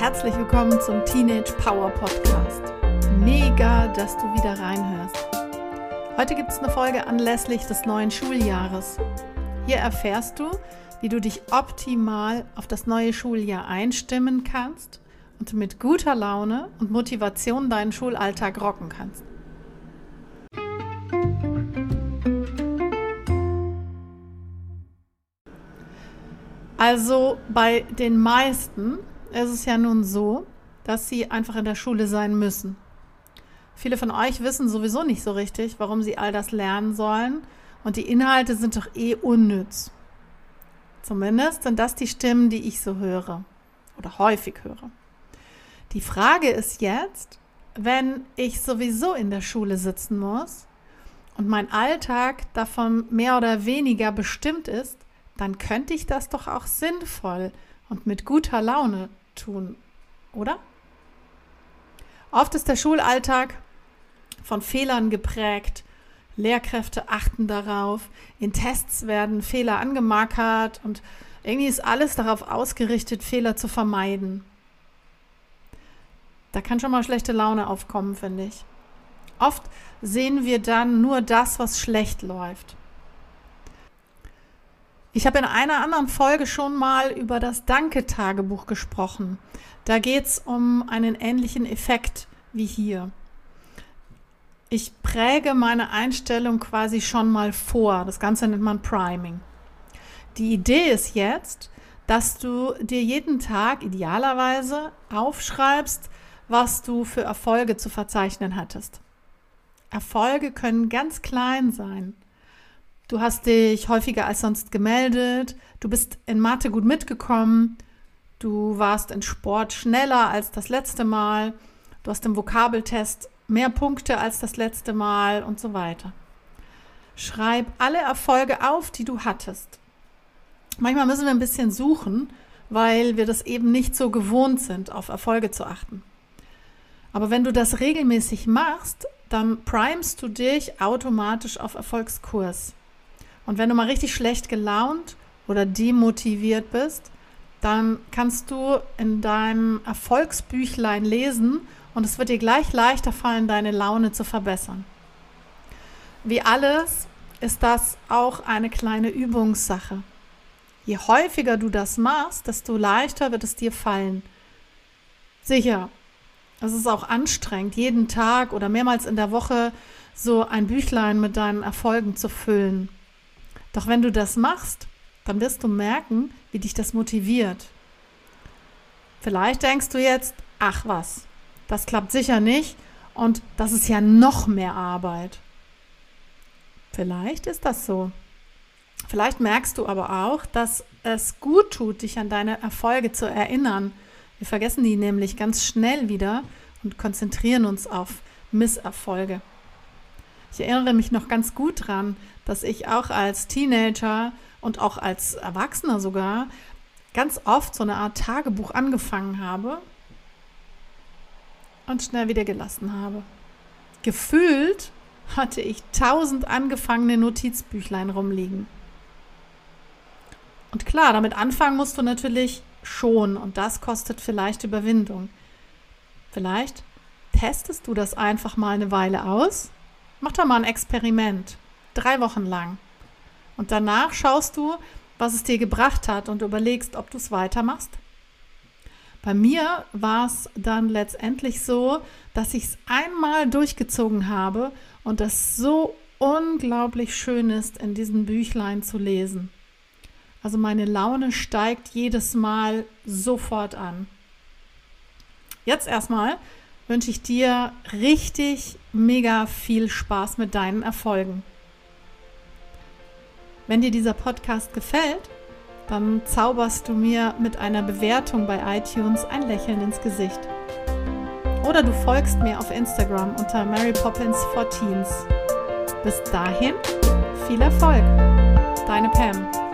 herzlich willkommen zum Teenage Power Podcast. Mega, dass du wieder reinhörst. Heute gibt es eine Folge anlässlich des neuen Schuljahres. Hier erfährst du, wie du dich optimal auf das neue Schuljahr einstimmen kannst und mit guter Laune und Motivation deinen Schulalltag rocken kannst. Also bei den meisten ist es ja nun so, dass sie einfach in der Schule sein müssen. Viele von euch wissen sowieso nicht so richtig, warum sie all das lernen sollen und die Inhalte sind doch eh unnütz. Zumindest sind das die Stimmen, die ich so höre oder häufig höre. Die Frage ist jetzt, wenn ich sowieso in der Schule sitzen muss und mein Alltag davon mehr oder weniger bestimmt ist, dann könnte ich das doch auch sinnvoll und mit guter Laune tun, oder? Oft ist der Schulalltag von Fehlern geprägt. Lehrkräfte achten darauf. In Tests werden Fehler angemarkert und irgendwie ist alles darauf ausgerichtet, Fehler zu vermeiden. Da kann schon mal schlechte Laune aufkommen, finde ich. Oft sehen wir dann nur das, was schlecht läuft. Ich habe in einer anderen Folge schon mal über das Danke-Tagebuch gesprochen. Da geht es um einen ähnlichen Effekt wie hier. Ich präge meine Einstellung quasi schon mal vor. Das Ganze nennt man Priming. Die Idee ist jetzt, dass du dir jeden Tag idealerweise aufschreibst, was du für Erfolge zu verzeichnen hattest. Erfolge können ganz klein sein. Du hast dich häufiger als sonst gemeldet. Du bist in Mathe gut mitgekommen. Du warst in Sport schneller als das letzte Mal. Du hast im Vokabeltest mehr Punkte als das letzte Mal und so weiter. Schreib alle Erfolge auf, die du hattest. Manchmal müssen wir ein bisschen suchen, weil wir das eben nicht so gewohnt sind, auf Erfolge zu achten. Aber wenn du das regelmäßig machst, dann primest du dich automatisch auf Erfolgskurs. Und wenn du mal richtig schlecht gelaunt oder demotiviert bist, dann kannst du in deinem Erfolgsbüchlein lesen und es wird dir gleich leichter fallen, deine Laune zu verbessern. Wie alles ist das auch eine kleine Übungssache. Je häufiger du das machst, desto leichter wird es dir fallen. Sicher, es ist auch anstrengend, jeden Tag oder mehrmals in der Woche so ein Büchlein mit deinen Erfolgen zu füllen. Doch wenn du das machst, dann wirst du merken, wie dich das motiviert. Vielleicht denkst du jetzt, ach was, das klappt sicher nicht und das ist ja noch mehr Arbeit. Vielleicht ist das so. Vielleicht merkst du aber auch, dass es gut tut, dich an deine Erfolge zu erinnern. Wir vergessen die nämlich ganz schnell wieder und konzentrieren uns auf Misserfolge. Ich erinnere mich noch ganz gut dran, dass ich auch als Teenager und auch als Erwachsener sogar ganz oft so eine Art Tagebuch angefangen habe und schnell wieder gelassen habe. Gefühlt hatte ich tausend angefangene Notizbüchlein rumliegen. Und klar, damit anfangen musst du natürlich schon und das kostet vielleicht Überwindung. Vielleicht testest du das einfach mal eine Weile aus Mach doch mal ein Experiment. Drei Wochen lang. Und danach schaust du, was es dir gebracht hat und überlegst, ob du es weitermachst. Bei mir war es dann letztendlich so, dass ich es einmal durchgezogen habe und es so unglaublich schön ist, in diesen Büchlein zu lesen. Also meine Laune steigt jedes Mal sofort an. Jetzt erstmal wünsche ich dir richtig mega viel Spaß mit deinen Erfolgen. Wenn dir dieser Podcast gefällt, dann zauberst du mir mit einer Bewertung bei iTunes ein Lächeln ins Gesicht. Oder du folgst mir auf Instagram unter Mary Poppins for Teens. Bis dahin, viel Erfolg. Deine Pam.